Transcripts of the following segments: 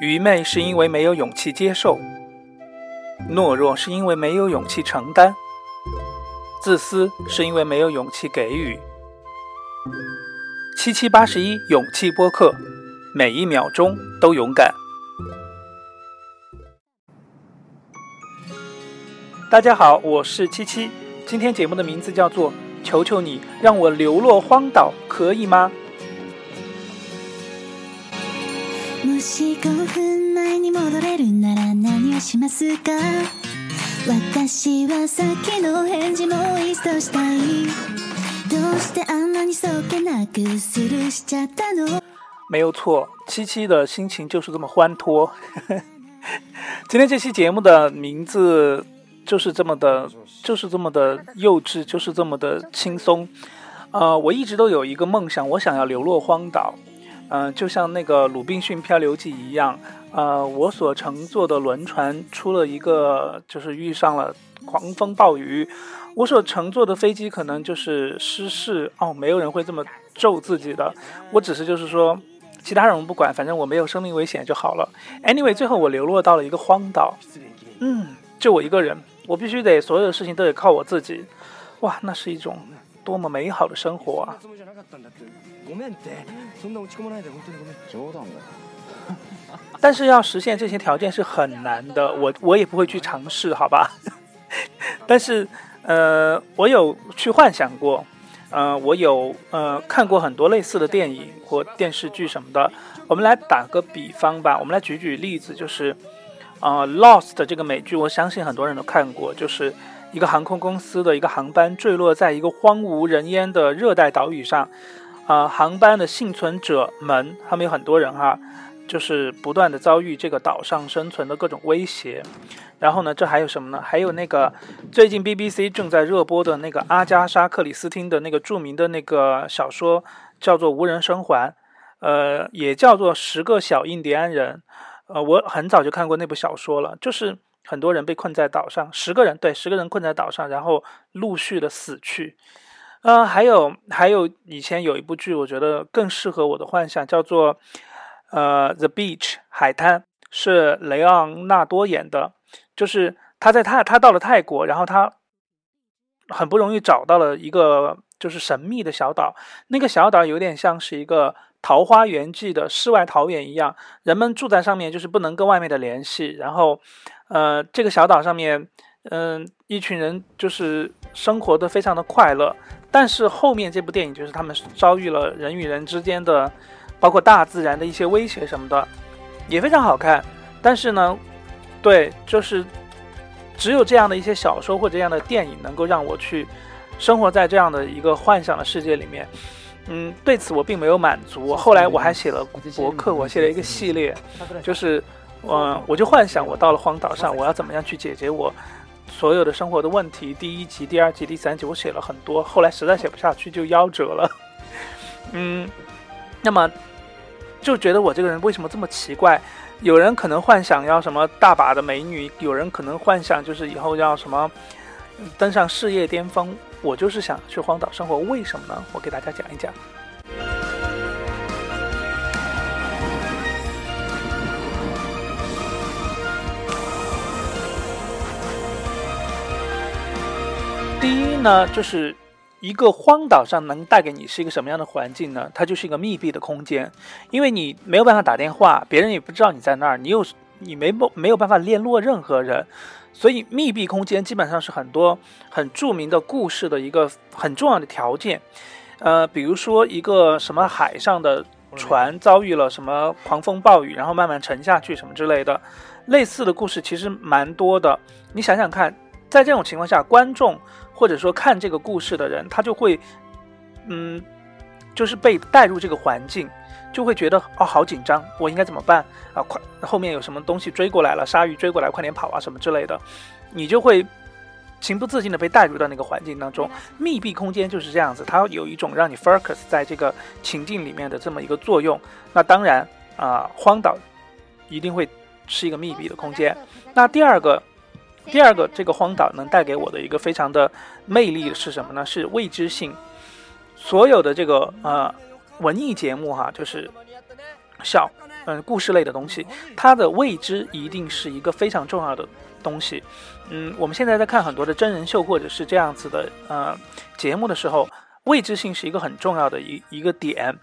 愚昧是因为没有勇气接受，懦弱是因为没有勇气承担，自私是因为没有勇气给予。七七八十一勇气播客，每一秒钟都勇敢。大家好，我是七七，今天节目的名字叫做《求求你让我流落荒岛》，可以吗？没有错，七七的心情就是这么欢脱。今天这期节目的名字就是这么的，就是这么的幼稚，就是这么的轻松。呃，我一直都有一个梦想，我想要流落荒岛。嗯，就像那个《鲁滨逊漂流记》一样，呃，我所乘坐的轮船出了一个，就是遇上了狂风暴雨，我所乘坐的飞机可能就是失事哦，没有人会这么咒自己的，我只是就是说，其他人我不管，反正我没有生命危险就好了。Anyway，最后我流落到了一个荒岛，嗯，就我一个人，我必须得所有的事情都得靠我自己，哇，那是一种多么美好的生活啊！但是要实现这些条件是很难的，我我也不会去尝试，好吧？但是，呃，我有去幻想过，呃，我有呃看过很多类似的电影或电视剧什么的。我们来打个比方吧，我们来举举例子，就是呃《Lost》这个美剧，我相信很多人都看过，就是一个航空公司的一个航班坠落在一个荒无人烟的热带岛屿上。啊，航班的幸存者们，他们有很多人哈，就是不断的遭遇这个岛上生存的各种威胁。然后呢，这还有什么呢？还有那个最近 BBC 正在热播的那个阿加莎·克里斯汀的那个著名的那个小说，叫做《无人生还》，呃，也叫做《十个小印第安人》。呃，我很早就看过那部小说了，就是很多人被困在岛上，十个人对，十个人困在岛上，然后陆续的死去。嗯，还有还有，以前有一部剧，我觉得更适合我的幻想，叫做呃《The Beach》海滩，是雷昂纳多演的。就是他在泰，他到了泰国，然后他很不容易找到了一个就是神秘的小岛。那个小岛有点像是一个桃花源记的世外桃源一样，人们住在上面就是不能跟外面的联系。然后，呃，这个小岛上面，嗯，一群人就是生活的非常的快乐。但是后面这部电影就是他们遭遇了人与人之间的，包括大自然的一些威胁什么的，也非常好看。但是呢，对，就是只有这样的一些小说或者这样的电影能够让我去生活在这样的一个幻想的世界里面。嗯，对此我并没有满足。后来我还写了博客，我写了一个系列，就是，嗯，我就幻想我到了荒岛上，我要怎么样去解决我。所有的生活的问题，第一集、第二集、第三集，我写了很多，后来实在写不下去就夭折了。嗯，那么就觉得我这个人为什么这么奇怪？有人可能幻想要什么大把的美女，有人可能幻想就是以后要什么登上事业巅峰，我就是想去荒岛生活，为什么呢？我给大家讲一讲。第一呢，就是一个荒岛上能带给你是一个什么样的环境呢？它就是一个密闭的空间，因为你没有办法打电话，别人也不知道你在那儿，你又你没没没有办法联络任何人，所以密闭空间基本上是很多很著名的故事的一个很重要的条件。呃，比如说一个什么海上的船遭遇了什么狂风暴雨，然后慢慢沉下去什么之类的，类似的故事其实蛮多的。你想想看，在这种情况下，观众。或者说看这个故事的人，他就会，嗯，就是被带入这个环境，就会觉得哦，好紧张，我应该怎么办啊？快，后面有什么东西追过来了，鲨鱼追过来，快点跑啊，什么之类的，你就会情不自禁的被带入到那个环境当中。密闭空间就是这样子，它有一种让你 focus 在这个情境里面的这么一个作用。那当然啊，荒岛一定会是一个密闭的空间。那第二个。第二个，这个荒岛能带给我的一个非常的魅力是什么呢？是未知性。所有的这个呃文艺节目哈，就是小嗯故事类的东西，它的未知一定是一个非常重要的东西。嗯，我们现在在看很多的真人秀或者是这样子的呃节目的时候，未知性是一个很重要的一一个点。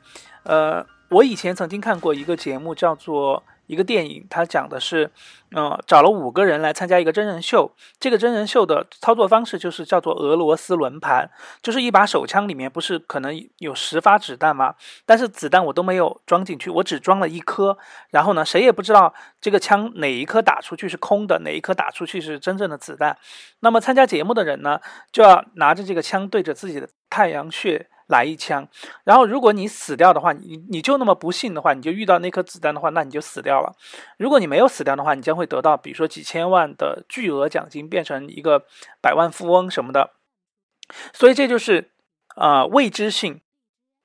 呃，我以前曾经看过一个节目叫做。一个电影，它讲的是，嗯，找了五个人来参加一个真人秀。这个真人秀的操作方式就是叫做俄罗斯轮盘，就是一把手枪里面不是可能有十发子弹吗？但是子弹我都没有装进去，我只装了一颗。然后呢，谁也不知道这个枪哪一颗打出去是空的，哪一颗打出去是真正的子弹。那么参加节目的人呢，就要拿着这个枪对着自己的太阳穴。来一枪，然后如果你死掉的话，你你就那么不幸的话，你就遇到那颗子弹的话，那你就死掉了。如果你没有死掉的话，你将会得到比如说几千万的巨额奖金，变成一个百万富翁什么的。所以这就是啊未知性，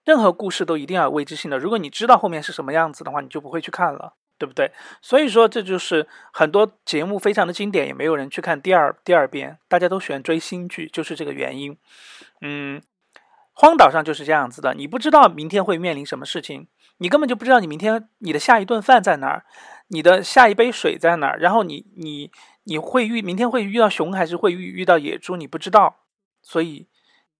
任何故事都一定要有未知性的。如果你知道后面是什么样子的话，你就不会去看了，对不对？所以说这就是很多节目非常的经典，也没有人去看第二第二遍，大家都喜欢追新剧，就是这个原因。嗯。荒岛上就是这样子的，你不知道明天会面临什么事情，你根本就不知道你明天你的下一顿饭在哪儿，你的下一杯水在哪儿，然后你你你会遇明天会遇到熊还是会遇遇到野猪，你不知道，所以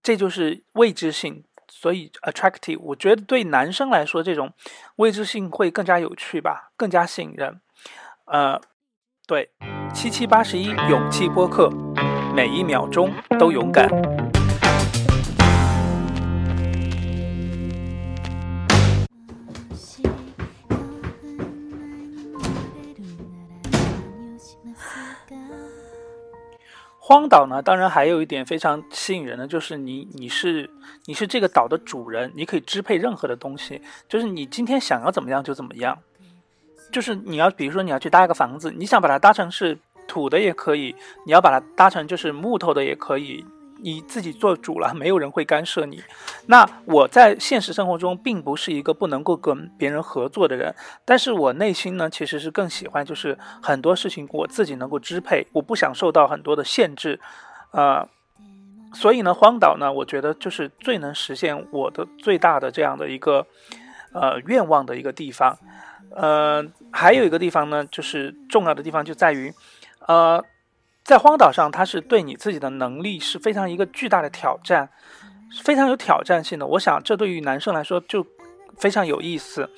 这就是未知性，所以 attractive。我觉得对男生来说，这种未知性会更加有趣吧，更加吸引人。呃，对，七七八十一勇气播客，每一秒钟都勇敢。荒岛呢，当然还有一点非常吸引人的，就是你你是你是这个岛的主人，你可以支配任何的东西，就是你今天想要怎么样就怎么样，就是你要比如说你要去搭一个房子，你想把它搭成是土的也可以，你要把它搭成就是木头的也可以。你自己做主了，没有人会干涉你。那我在现实生活中并不是一个不能够跟别人合作的人，但是我内心呢，其实是更喜欢就是很多事情我自己能够支配，我不想受到很多的限制，呃，所以呢，荒岛呢，我觉得就是最能实现我的最大的这样的一个呃愿望的一个地方。呃，还有一个地方呢，就是重要的地方就在于，呃。在荒岛上，它是对你自己的能力是非常一个巨大的挑战，非常有挑战性的。我想，这对于男生来说就非常有意思。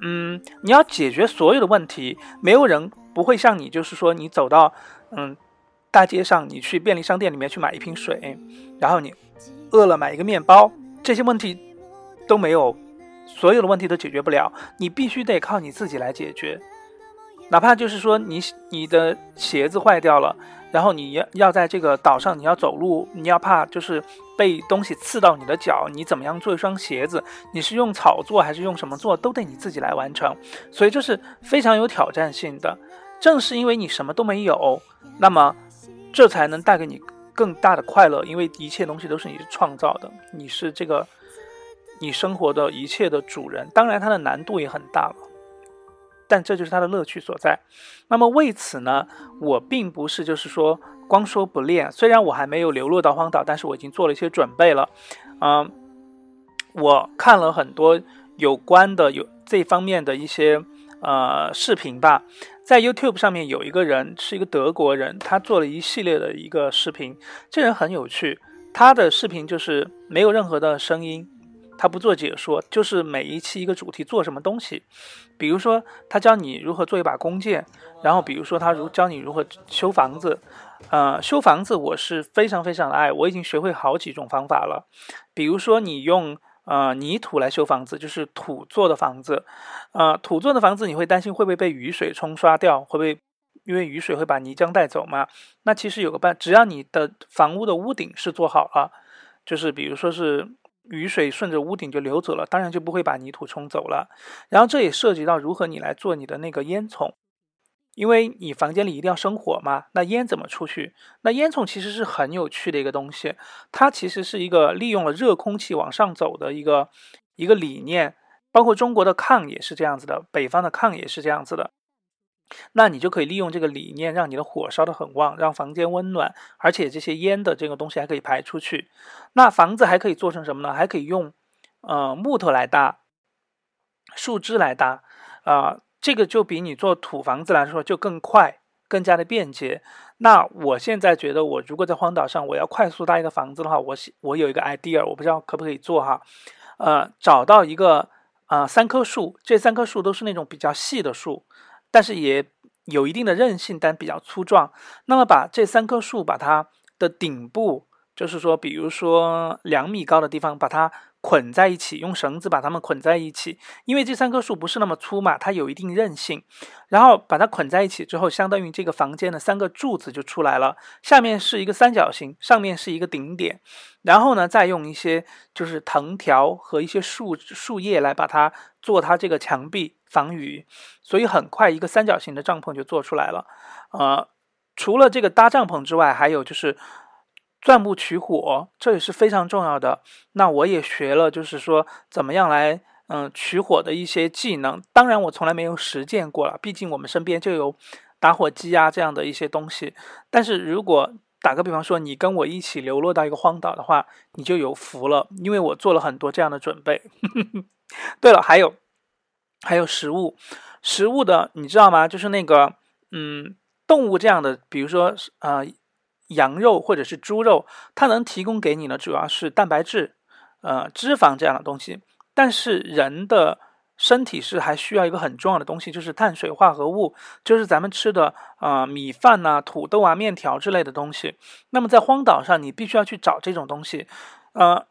嗯，你要解决所有的问题，没有人不会像你，就是说你走到嗯大街上，你去便利商店里面去买一瓶水，然后你饿了买一个面包，这些问题都没有，所有的问题都解决不了，你必须得靠你自己来解决。哪怕就是说你你的鞋子坏掉了。然后你要要在这个岛上，你要走路，你要怕就是被东西刺到你的脚，你怎么样做一双鞋子？你是用草做还是用什么做，都得你自己来完成。所以这是非常有挑战性的。正是因为你什么都没有，那么这才能带给你更大的快乐，因为一切东西都是你创造的，你是这个你生活的一切的主人。当然，它的难度也很大了。但这就是它的乐趣所在。那么为此呢，我并不是就是说光说不练。虽然我还没有流落到荒岛，但是我已经做了一些准备了。嗯，我看了很多有关的有这方面的一些呃视频吧。在 YouTube 上面有一个人是一个德国人，他做了一系列的一个视频。这人很有趣，他的视频就是没有任何的声音。他不做解说，就是每一期一个主题做什么东西，比如说他教你如何做一把弓箭，然后比如说他如教你如何修房子，呃，修房子我是非常非常的爱，我已经学会好几种方法了，比如说你用呃泥土来修房子，就是土做的房子，呃，土做的房子你会担心会不会被雨水冲刷掉，会不会因为雨水会把泥浆带走吗？那其实有个办，只要你的房屋的屋顶是做好了，就是比如说是。雨水顺着屋顶就流走了，当然就不会把泥土冲走了。然后这也涉及到如何你来做你的那个烟囱，因为你房间里一定要生火嘛，那烟怎么出去？那烟囱其实是很有趣的一个东西，它其实是一个利用了热空气往上走的一个一个理念，包括中国的炕也是这样子的，北方的炕也是这样子的。那你就可以利用这个理念，让你的火烧得很旺，让房间温暖，而且这些烟的这个东西还可以排出去。那房子还可以做成什么呢？还可以用，呃，木头来搭，树枝来搭，啊，这个就比你做土房子来说就更快，更加的便捷。那我现在觉得，我如果在荒岛上，我要快速搭一个房子的话，我我有一个 idea，我不知道可不可以做哈。呃，找到一个啊三棵树，这三棵树都是那种比较细的树，但是也有一定的韧性，但比较粗壮。那么把这三棵树，把它的顶部，就是说，比如说两米高的地方，把它。捆在一起，用绳子把它们捆在一起，因为这三棵树不是那么粗嘛，它有一定韧性。然后把它捆在一起之后，相当于这个房间的三个柱子就出来了。下面是一个三角形，上面是一个顶点。然后呢，再用一些就是藤条和一些树树叶来把它做它这个墙壁防雨。所以很快一个三角形的帐篷就做出来了。呃，除了这个搭帐篷之外，还有就是。钻木取火，这也是非常重要的。那我也学了，就是说怎么样来嗯取火的一些技能。当然，我从来没有实践过了，毕竟我们身边就有打火机啊这样的一些东西。但是如果打个比方说，你跟我一起流落到一个荒岛的话，你就有福了，因为我做了很多这样的准备。对了，还有还有食物，食物的你知道吗？就是那个嗯动物这样的，比如说呃。羊肉或者是猪肉，它能提供给你的主要是蛋白质、呃脂肪这样的东西。但是人的身体是还需要一个很重要的东西，就是碳水化合物，就是咱们吃的啊米饭呐、土豆啊、面条之类的东西。那么在荒岛上，你必须要去找这种东西，呃。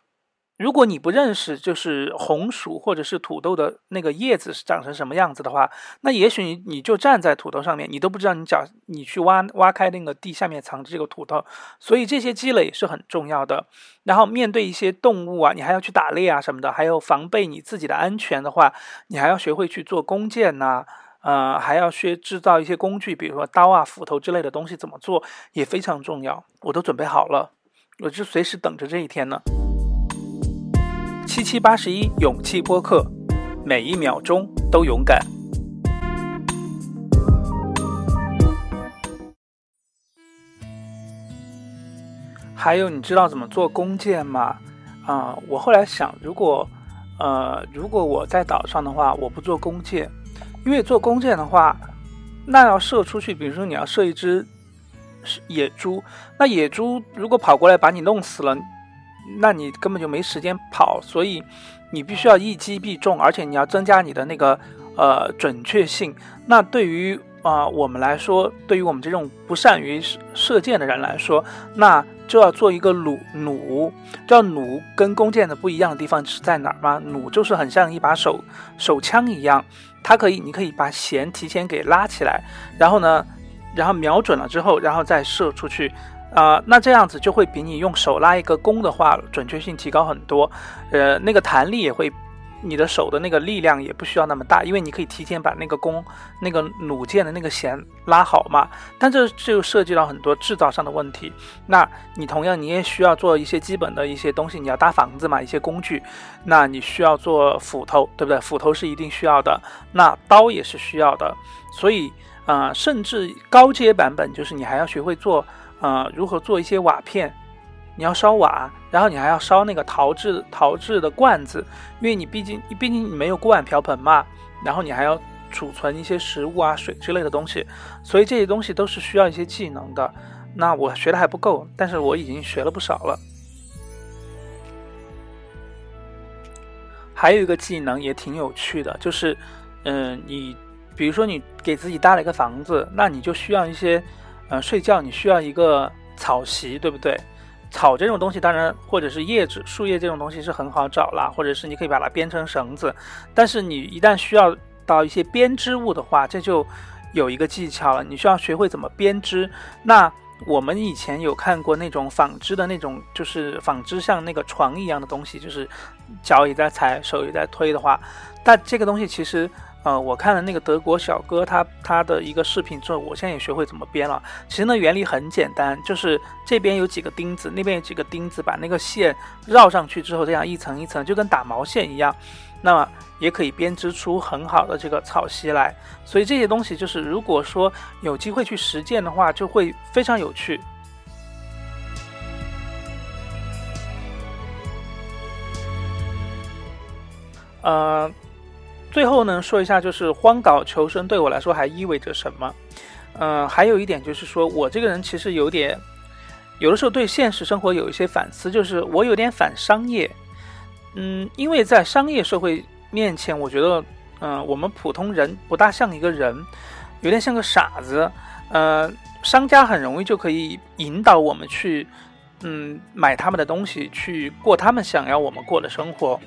如果你不认识就是红薯或者是土豆的那个叶子是长成什么样子的话，那也许你你就站在土豆上面，你都不知道你脚你去挖挖开那个地下面藏着这个土豆，所以这些积累是很重要的。然后面对一些动物啊，你还要去打猎啊什么的，还有防备你自己的安全的话，你还要学会去做弓箭呐，呃，还要学制造一些工具，比如说刀啊、斧头之类的东西怎么做也非常重要。我都准备好了，我就随时等着这一天呢。七七八十一勇气播客，每一秒钟都勇敢。还有，你知道怎么做弓箭吗？啊，我后来想，如果呃，如果我在岛上的话，我不做弓箭，因为做弓箭的话，那要射出去，比如说你要射一只野猪，那野猪如果跑过来把你弄死了。那你根本就没时间跑，所以你必须要一击必中，而且你要增加你的那个呃准确性。那对于啊我们来说，对于我们这种不善于射箭的人来说，那就要做一个弩弩。知道弩跟弓箭的不一样的地方是在哪儿吗？弩就是很像一把手手枪一样，它可以你可以把弦提前给拉起来，然后呢，然后瞄准了之后，然后再射出去。啊，那这样子就会比你用手拉一个弓的话，准确性提高很多，呃，那个弹力也会，你的手的那个力量也不需要那么大，因为你可以提前把那个弓、那个弩箭的那个弦拉好嘛。但这就涉及到很多制造上的问题。那你同样你也需要做一些基本的一些东西，你要搭房子嘛，一些工具，那你需要做斧头，对不对？斧头是一定需要的，那刀也是需要的。所以，啊，甚至高阶版本就是你还要学会做。呃，如何做一些瓦片？你要烧瓦，然后你还要烧那个陶制陶制的罐子，因为你毕竟毕竟你没有锅碗瓢盆嘛，然后你还要储存一些食物啊、水之类的东西，所以这些东西都是需要一些技能的。那我学的还不够，但是我已经学了不少了。还有一个技能也挺有趣的，就是，嗯，你比如说你给自己搭了一个房子，那你就需要一些。呃，睡觉你需要一个草席，对不对？草这种东西，当然或者是叶子、树叶这种东西是很好找啦，或者是你可以把它编成绳子。但是你一旦需要到一些编织物的话，这就有一个技巧了，你需要学会怎么编织。那我们以前有看过那种纺织的那种，就是纺织像那个床一样的东西，就是脚也在踩，手也在推的话，但这个东西其实。呃，我看了那个德国小哥他他的一个视频之后，我现在也学会怎么编了。其实呢，原理很简单，就是这边有几个钉子，那边有几个钉子，把那个线绕上去之后，这样一层一层，就跟打毛线一样，那么也可以编织出很好的这个草席来。所以这些东西就是，如果说有机会去实践的话，就会非常有趣。呃。最后呢，说一下就是荒岛求生对我来说还意味着什么？嗯，还有一点就是说我这个人其实有点，有的时候对现实生活有一些反思，就是我有点反商业。嗯，因为在商业社会面前，我觉得，嗯，我们普通人不大像一个人，有点像个傻子。呃，商家很容易就可以引导我们去，嗯，买他们的东西，去过他们想要我们过的生活。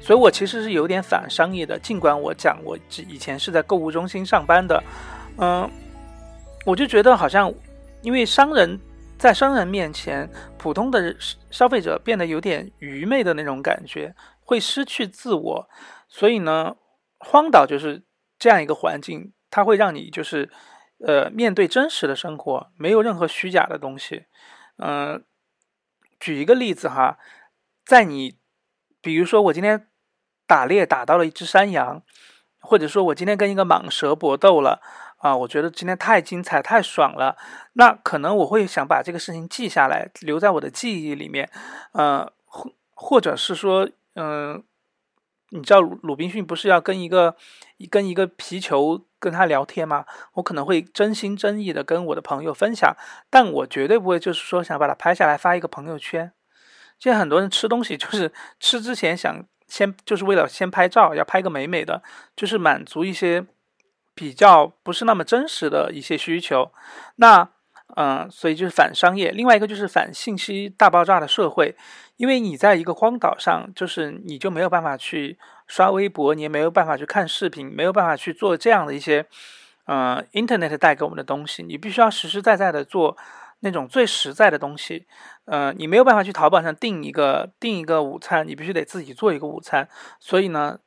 所以我其实是有点反商业的，尽管我讲我以前是在购物中心上班的，嗯，我就觉得好像，因为商人，在商人面前，普通的消费者变得有点愚昧的那种感觉，会失去自我。所以呢，荒岛就是这样一个环境，它会让你就是，呃，面对真实的生活，没有任何虚假的东西。嗯，举一个例子哈，在你，比如说我今天。打猎打到了一只山羊，或者说我今天跟一个蟒蛇搏斗了啊，我觉得今天太精彩太爽了。那可能我会想把这个事情记下来，留在我的记忆里面。呃，或或者是说，嗯，你知道鲁滨逊不是要跟一个跟一个皮球跟他聊天吗？我可能会真心真意的跟我的朋友分享，但我绝对不会就是说想把它拍下来发一个朋友圈。现在很多人吃东西就是 吃之前想。先就是为了先拍照，要拍个美美的，就是满足一些比较不是那么真实的一些需求。那嗯，所以就是反商业。另外一个就是反信息大爆炸的社会，因为你在一个荒岛上，就是你就没有办法去刷微博，你也没有办法去看视频，没有办法去做这样的一些嗯，Internet 带给我们的东西，你必须要实实在在的做。那种最实在的东西，呃，你没有办法去淘宝上订一个订一个午餐，你必须得自己做一个午餐。所以呢，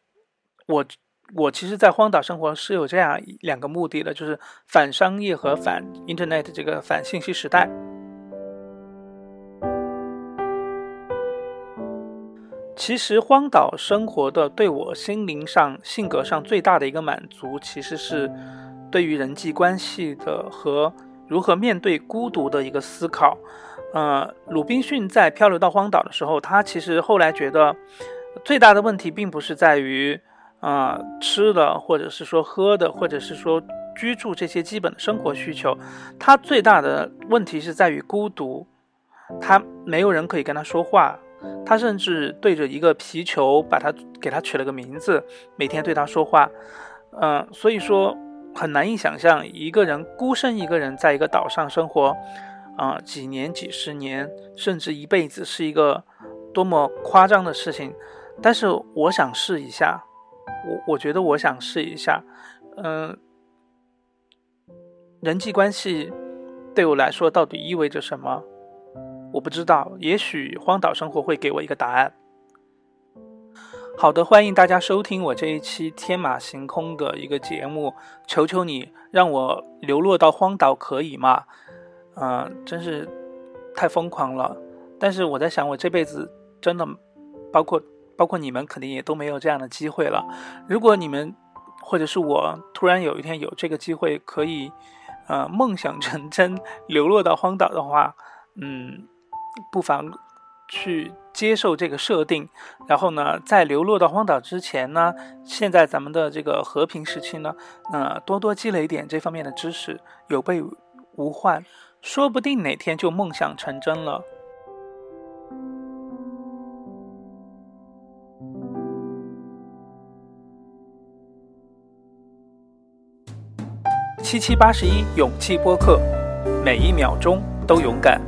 我我其实，在荒岛生活是有这样两个目的的，就是反商业和反 Internet 这个反信息时代。其实，荒岛生活的对我心灵上、性格上最大的一个满足，其实是对于人际关系的和。如何面对孤独的一个思考，呃，鲁滨逊在漂流到荒岛的时候，他其实后来觉得最大的问题并不是在于，呃，吃的，或者是说喝的，或者是说居住这些基本的生活需求，他最大的问题是在于孤独，他没有人可以跟他说话，他甚至对着一个皮球，把它给他取了个名字，每天对他说话，嗯，所以说。很难以想象一个人孤身一个人在一个岛上生活，啊，几年、几十年，甚至一辈子，是一个多么夸张的事情。但是我想试一下，我我觉得我想试一下，嗯，人际关系对我来说到底意味着什么？我不知道，也许荒岛生活会给我一个答案。好的，欢迎大家收听我这一期天马行空的一个节目。求求你让我流落到荒岛可以吗？嗯，真是太疯狂了。但是我在想，我这辈子真的，包括包括你们，肯定也都没有这样的机会了。如果你们或者是我突然有一天有这个机会，可以呃梦想成真，流落到荒岛的话，嗯，不妨。去接受这个设定，然后呢，在流落到荒岛之前呢，现在咱们的这个和平时期呢，呃，多多积累点这方面的知识，有备无患，说不定哪天就梦想成真了。七七八十一勇气播客，每一秒钟都勇敢。